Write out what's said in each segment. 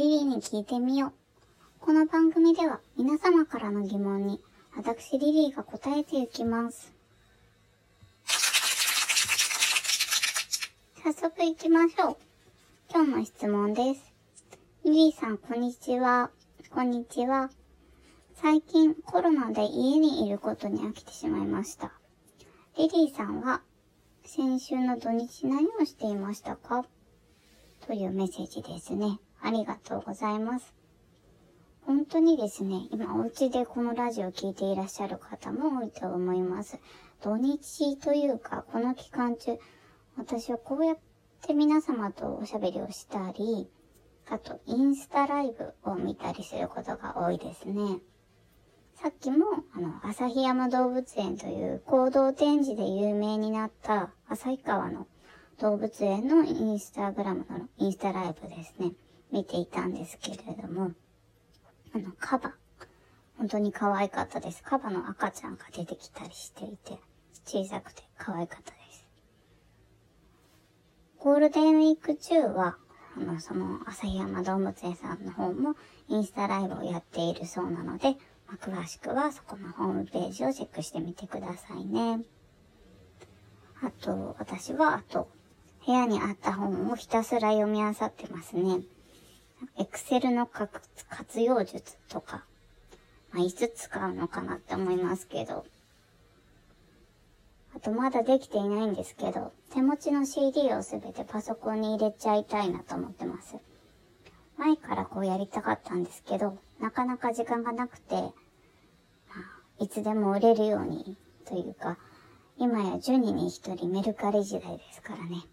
リリーに聞いてみよう。この番組では皆様からの疑問に私リリーが答えていきます。早速行きましょう。今日の質問です。リリーさん、こんにちは。こんにちは。最近コロナで家にいることに飽きてしまいました。リリーさんは先週の土日何をしていましたか？というメッセージですね。ありがとうございます。本当にですね、今お家でこのラジオを聞いていらっしゃる方も多いと思います。土日というか、この期間中、私はこうやって皆様とおしゃべりをしたり、あとインスタライブを見たりすることが多いですね。さっきも、あの、旭山動物園という行動展示で有名になった旭川の動物園のインスタグラムのインスタライブですね。見ていたんですけれども、あの、カバ。本当に可愛かったです。カバの赤ちゃんが出てきたりしていて、小さくて可愛かったです。ゴールデンウィーク中は、あの、その、旭山動物園さんの方もインスタライブをやっているそうなので、まあ、詳しくはそこのホームページをチェックしてみてくださいね。あと、私は、あと、部屋にあった本をひたすら読み漁ってますね。エクセルの活用術とか、まあ、いつ使うのかなって思いますけど、あとまだできていないんですけど、手持ちの CD をすべてパソコンに入れちゃいたいなと思ってます。前からこうやりたかったんですけど、なかなか時間がなくて、まあ、いつでも売れるようにというか、今や10人に1人メルカリ時代ですからね。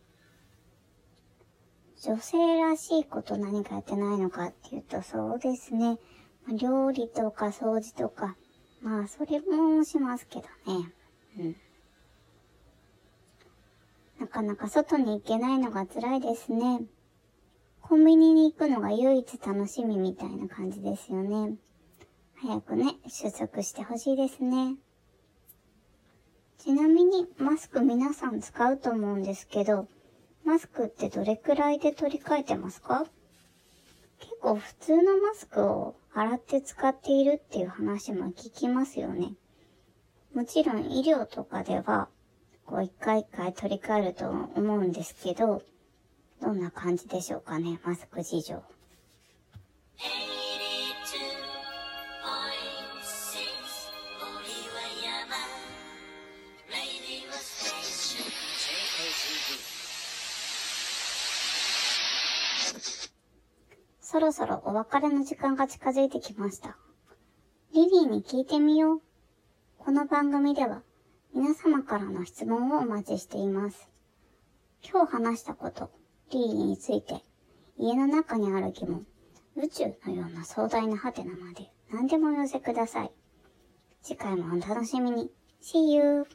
女性らしいこと何かやってないのかっていうと、そうですね。ま料理とか掃除とか、まあそれもしますけどね。うん。なかなか外に行けないのが辛いですね。コンビニに行くのが唯一楽しみみたいな感じですよね。早くね、収束してほしいですね。ちなみに、マスク皆さん使うと思うんですけど、マスクってどれくらいで取り替えてますか？結構普通のマスクを洗って使っているっていう話も聞きますよね。もちろん医療とかでは、こう一回一回取り替えると思うんですけど、どんな感じでしょうかね、マスク事情。そろそろお別れの時間が近づいてきました。リリーに聞いてみよう。この番組では皆様からの質問をお待ちしています。今日話したこと、リリーについて、家の中にある疑問、宇宙のような壮大なハテナまで何でもお寄せください。次回もお楽しみに。See you!